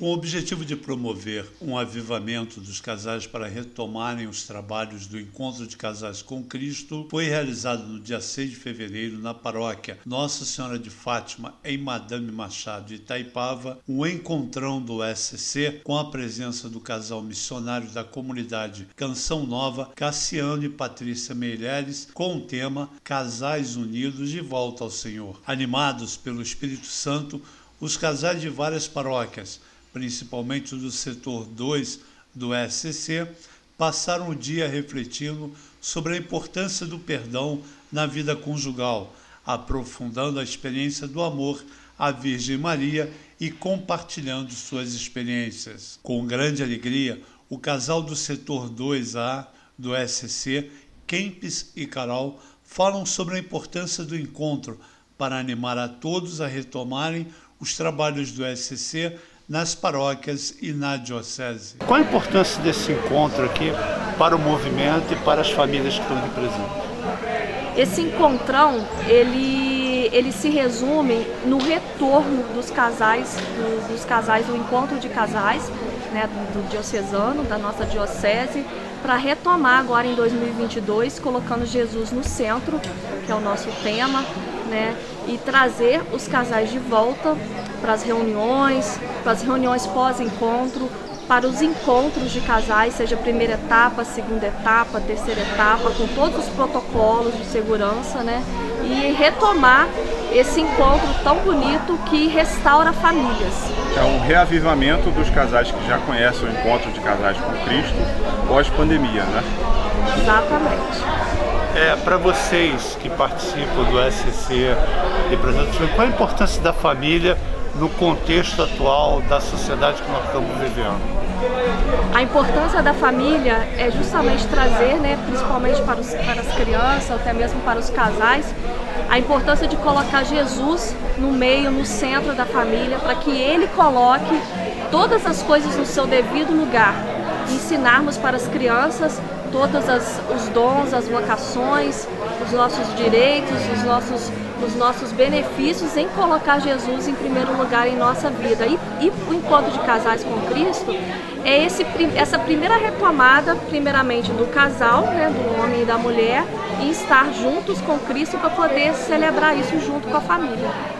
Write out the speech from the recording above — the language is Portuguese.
Com o objetivo de promover um avivamento dos casais para retomarem os trabalhos do Encontro de Casais com Cristo, foi realizado no dia 6 de fevereiro na paróquia Nossa Senhora de Fátima, em Madame Machado, Itaipava, um encontrão do SCC com a presença do casal missionário da comunidade Canção Nova, Cassiano e Patrícia Meireles, com o tema Casais Unidos de Volta ao Senhor. Animados pelo Espírito Santo, os casais de várias paróquias principalmente do setor 2 do SCC, passaram o dia refletindo sobre a importância do perdão na vida conjugal, aprofundando a experiência do amor à Virgem Maria e compartilhando suas experiências. Com grande alegria, o casal do setor 2A do SCC, Kempis e Carol, falam sobre a importância do encontro para animar a todos a retomarem os trabalhos do SCC nas paróquias e na diocese. Qual a importância desse encontro aqui para o movimento e para as famílias que estão aqui presentes? Esse encontrão, ele, ele se resume no retorno dos casais, do, dos casais, do encontro de casais, né, do, do diocesano, da nossa diocese, para retomar agora em 2022, colocando Jesus no centro, que é o nosso tema, né, e trazer os casais de volta para as reuniões, para as reuniões pós-encontro, para os encontros de casais, seja primeira etapa, segunda etapa, terceira etapa, com todos os protocolos de segurança, né? E retomar esse encontro tão bonito que restaura famílias. É um reavivamento dos casais que já conhecem o encontro de casais com Cristo pós-pandemia, né? Exatamente. É, para vocês que participam do SCC e exemplo, qual a importância da família no contexto atual da sociedade que nós estamos vivendo? A importância da família é justamente trazer, né, principalmente para, os, para as crianças, até mesmo para os casais, a importância de colocar Jesus no meio, no centro da família, para que ele coloque todas as coisas no seu devido lugar. Ensinarmos para as crianças todos os dons, as vocações, os nossos direitos, os nossos, os nossos benefícios em colocar Jesus em primeiro lugar em nossa vida. E, e o encontro de casais com Cristo é esse, essa primeira retomada, primeiramente do casal, né, do homem e da mulher, e estar juntos com Cristo para poder celebrar isso junto com a família.